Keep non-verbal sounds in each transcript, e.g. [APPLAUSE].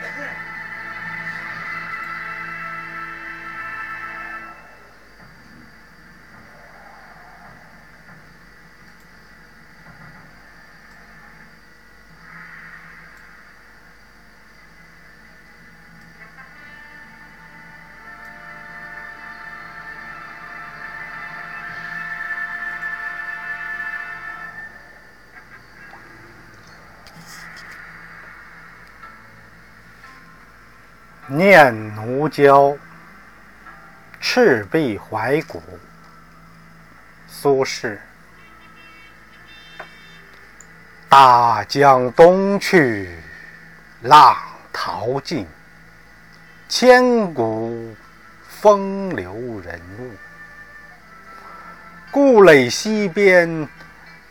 Yeah. [LAUGHS] 念奴娇·赤壁怀古，苏轼。大江东去，浪淘尽，千古风流人物。故垒西边，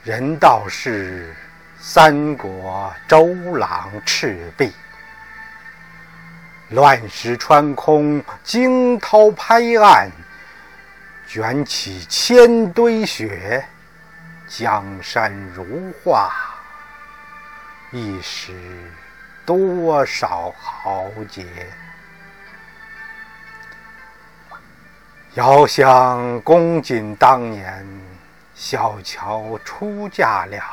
人道是三国周郎赤壁。乱石穿空，惊涛拍岸，卷起千堆雪，江山如画，一时多少豪杰。遥想公瑾当年，小乔出嫁了，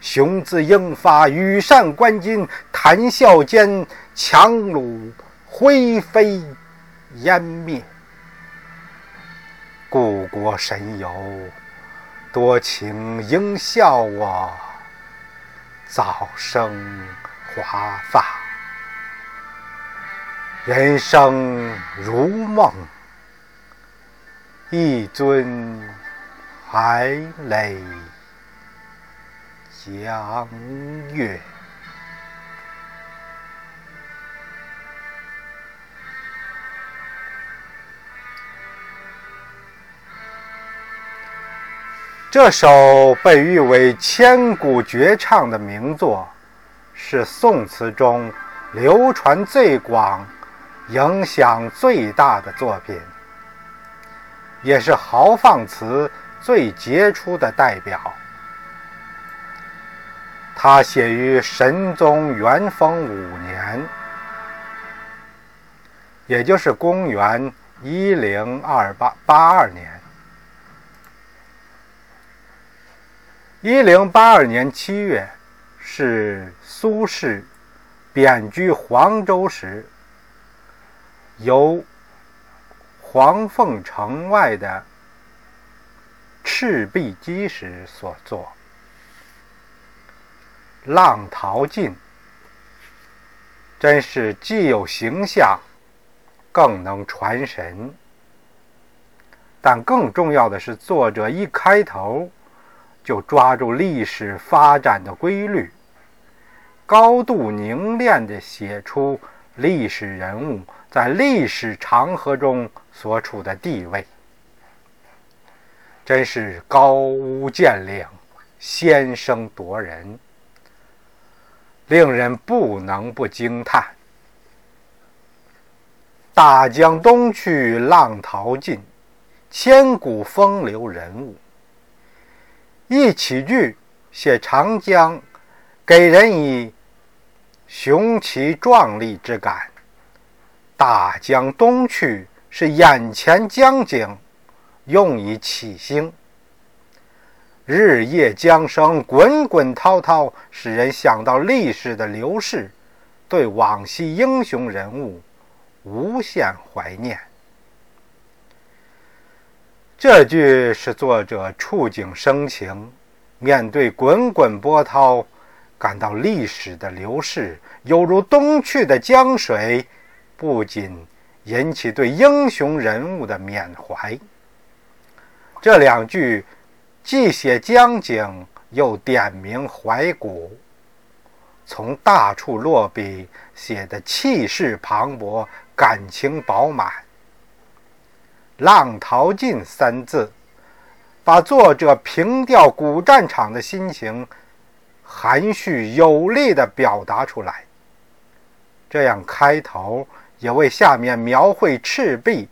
雄姿英发，羽扇纶巾，谈笑间。樯橹灰飞烟灭，故国神游，多情应笑我早生华发。人生如梦，一尊还酹江月。这首被誉为千古绝唱的名作，是宋词中流传最广、影响最大的作品，也是豪放词最杰出的代表。它写于神宗元丰五年，也就是公元一零二八八二年。一零八二年七月，是苏轼贬居黄州时，由黄凤城外的赤壁矶时所作。浪淘尽，真是既有形象，更能传神。但更重要的是，作者一开头。就抓住历史发展的规律，高度凝练地写出历史人物在历史长河中所处的地位，真是高屋建瓴、先声夺人，令人不能不惊叹。大江东去，浪淘尽，千古风流人物。一起句写长江，给人以雄奇壮丽之感。大江东去是眼前江景，用以起兴。日夜江声滚滚滔滔，使人想到历史的流逝，对往昔英雄人物无限怀念。这句是作者触景生情，面对滚滚波涛，感到历史的流逝犹如东去的江水，不仅引起对英雄人物的缅怀。这两句既写江景，又点明怀古，从大处落笔，写得气势磅礴，感情饱满。“浪淘尽”三字，把作者平调古战场的心情含蓄有力地表达出来。这样开头也为下面描绘赤壁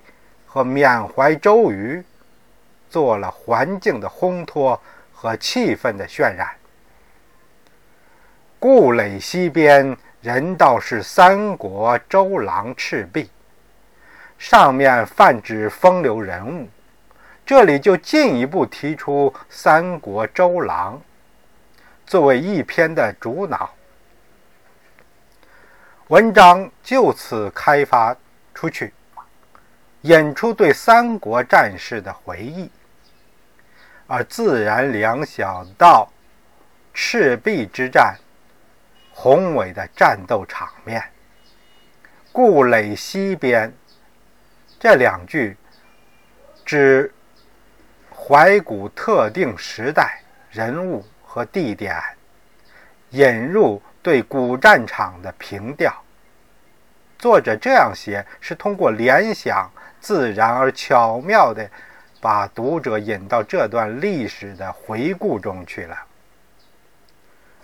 和缅怀周瑜做了环境的烘托和气氛的渲染。故垒西边，人道是三国周郎赤壁，上面泛指风流人物，这里就进一步提出三国周郎作为一篇的主脑。文章就此开发出去，引出对三国战事的回忆，而自然联想到赤壁之战。宏伟的战斗场面，故垒西边。这两句指怀古特定时代人物和地点，引入对古战场的评调。作者这样写，是通过联想，自然而巧妙地把读者引到这段历史的回顾中去了。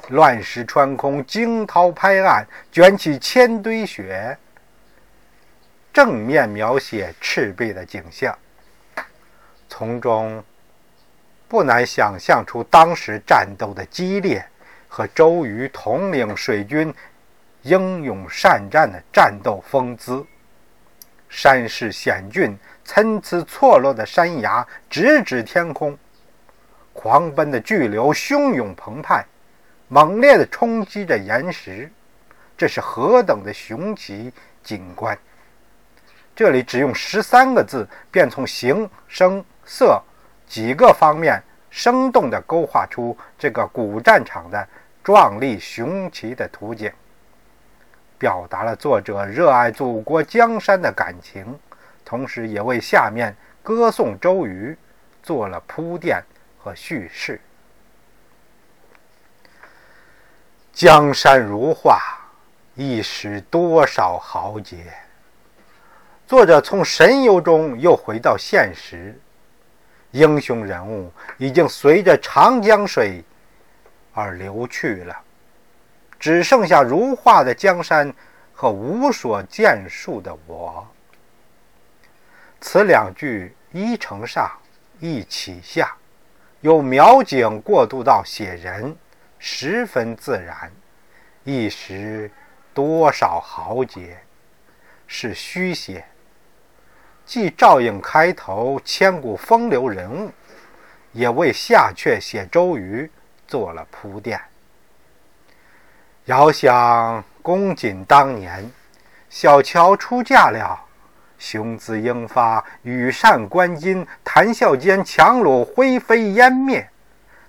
乱石穿空，惊涛拍岸，卷起千堆雪。正面描写赤壁的景象，从中不难想象出当时战斗的激烈和周瑜统领水军英勇善战的战斗风姿。山势险峻，参差错落的山崖直指天空，狂奔的巨流汹涌澎湃。猛烈地冲击着岩石，这是何等的雄奇景观！这里只用十三个字，便从形、声、色几个方面生动地勾画出这个古战场的壮丽雄奇的图景，表达了作者热爱祖国江山的感情，同时也为下面歌颂周瑜做了铺垫和叙事。江山如画，一时多少豪杰。作者从神游中又回到现实，英雄人物已经随着长江水而流去了，只剩下如画的江山和无所建树的我。此两句一承上，一启下，由描景过渡到写人。十分自然，一时多少豪杰是虚写，既照应开头千古风流人物，也为下阙写周瑜做了铺垫。遥想公瑾当年，小乔出嫁了，雄姿英发，羽扇纶巾，谈笑间樯橹灰飞烟灭。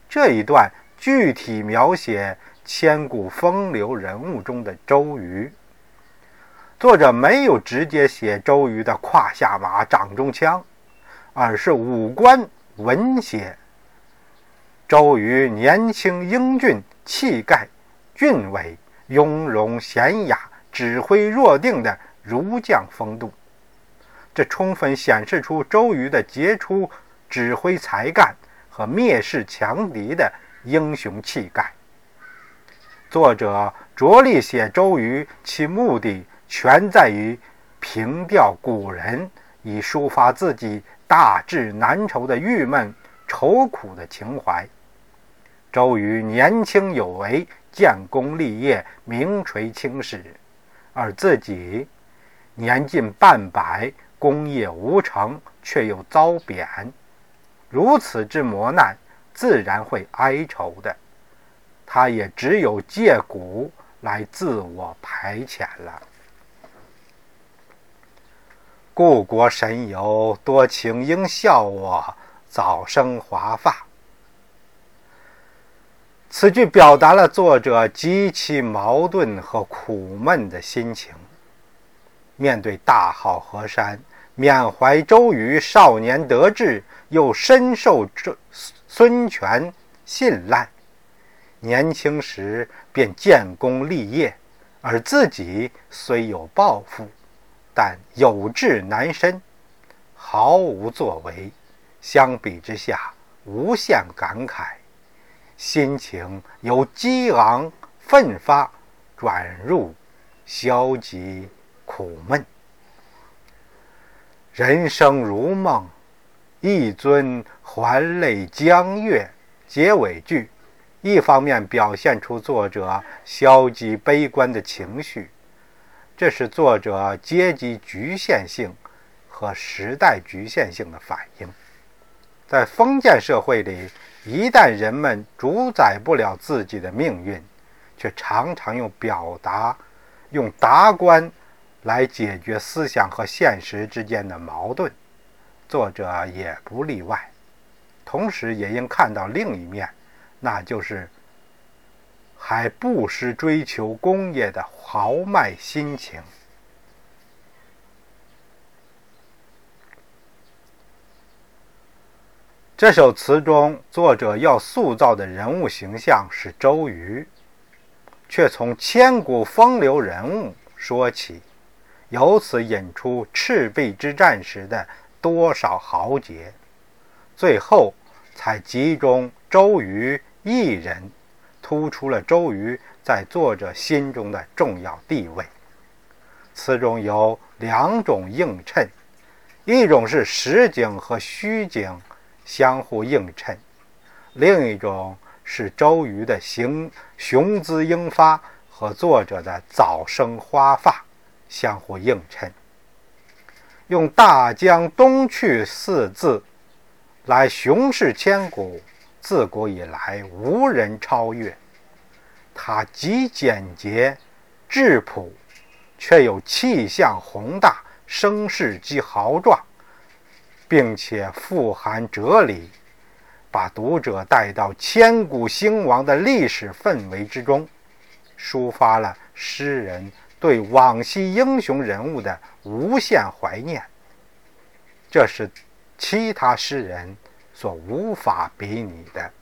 这一段。具体描写千古风流人物中的周瑜，作者没有直接写周瑜的胯下马、掌中枪，而是五官文写周瑜年轻英俊、气概俊伟、雍容娴雅、指挥若定的儒将风度。这充分显示出周瑜的杰出指挥才干和蔑视强敌的。英雄气概。作者着力写周瑜，其目的全在于凭吊古人，以抒发自己大志难酬的郁闷愁苦的情怀。周瑜年轻有为，建功立业，名垂青史，而自己年近半百，功业无成，却又遭贬，如此之磨难。自然会哀愁的，他也只有借古来自我排遣了。故国神游，多情应笑我早生华发。此句表达了作者极其矛盾和苦闷的心情。面对大好河山，缅怀周瑜少年得志，又深受这。孙权信赖，年轻时便建功立业，而自己虽有抱负，但有志难伸，毫无作为。相比之下，无限感慨，心情由激昂奋发转入消极苦闷。人生如梦。一尊还酹江月，结尾句，一方面表现出作者消极悲观的情绪，这是作者阶级局限性和时代局限性的反应。在封建社会里，一旦人们主宰不了自己的命运，却常常用表达、用达观来解决思想和现实之间的矛盾。作者也不例外。同时，也应看到另一面，那就是还不失追求工业的豪迈心情。这首词中，作者要塑造的人物形象是周瑜，却从千古风流人物说起，由此引出赤壁之战时的多少豪杰，最后才集中周瑜一人，突出了周瑜在作者心中的重要地位。词中有两种映衬，一种是实景和虚景。相互映衬，另一种是周瑜的雄雄姿英发和作者的早生花发相互映衬。用“大江东去”四字来雄视千古，自古以来无人超越。它极简洁、质朴，却有气象宏大、声势极豪壮。并且富含哲理，把读者带到千古兴亡的历史氛围之中，抒发了诗人对往昔英雄人物的无限怀念。这是其他诗人所无法比拟的。“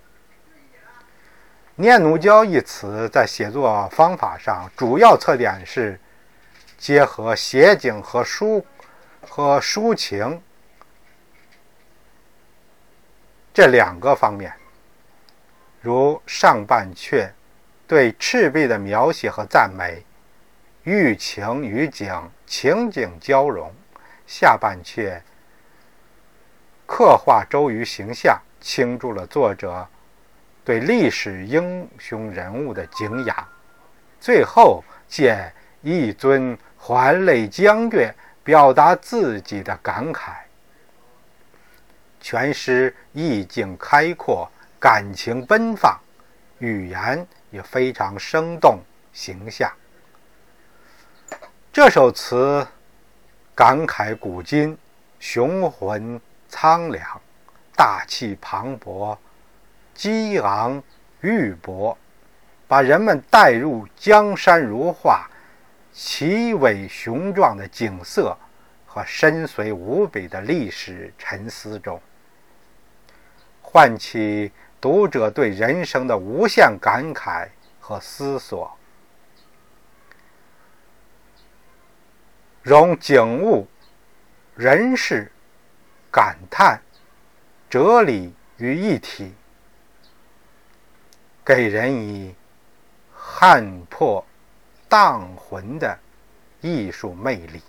念奴娇”一词在写作方法上主要特点是结合写景和抒和抒情。这两个方面，如上半阙对赤壁的描写和赞美，寓情于景，情景交融；下半阙刻画周瑜形象，倾注了作者对历史英雄人物的敬仰。最后借一尊还泪江月，表达自己的感慨。全诗意境开阔，感情奔放，语言也非常生动形象。这首词感慨古今，雄浑苍凉，大气磅礴，激昂郁博，把人们带入江山如画、奇伟雄壮的景色和深邃无比的历史沉思中。唤起读者对人生的无限感慨和思索，融景物、人事、感叹、哲理于一体，给人以撼破荡魂的艺术魅力。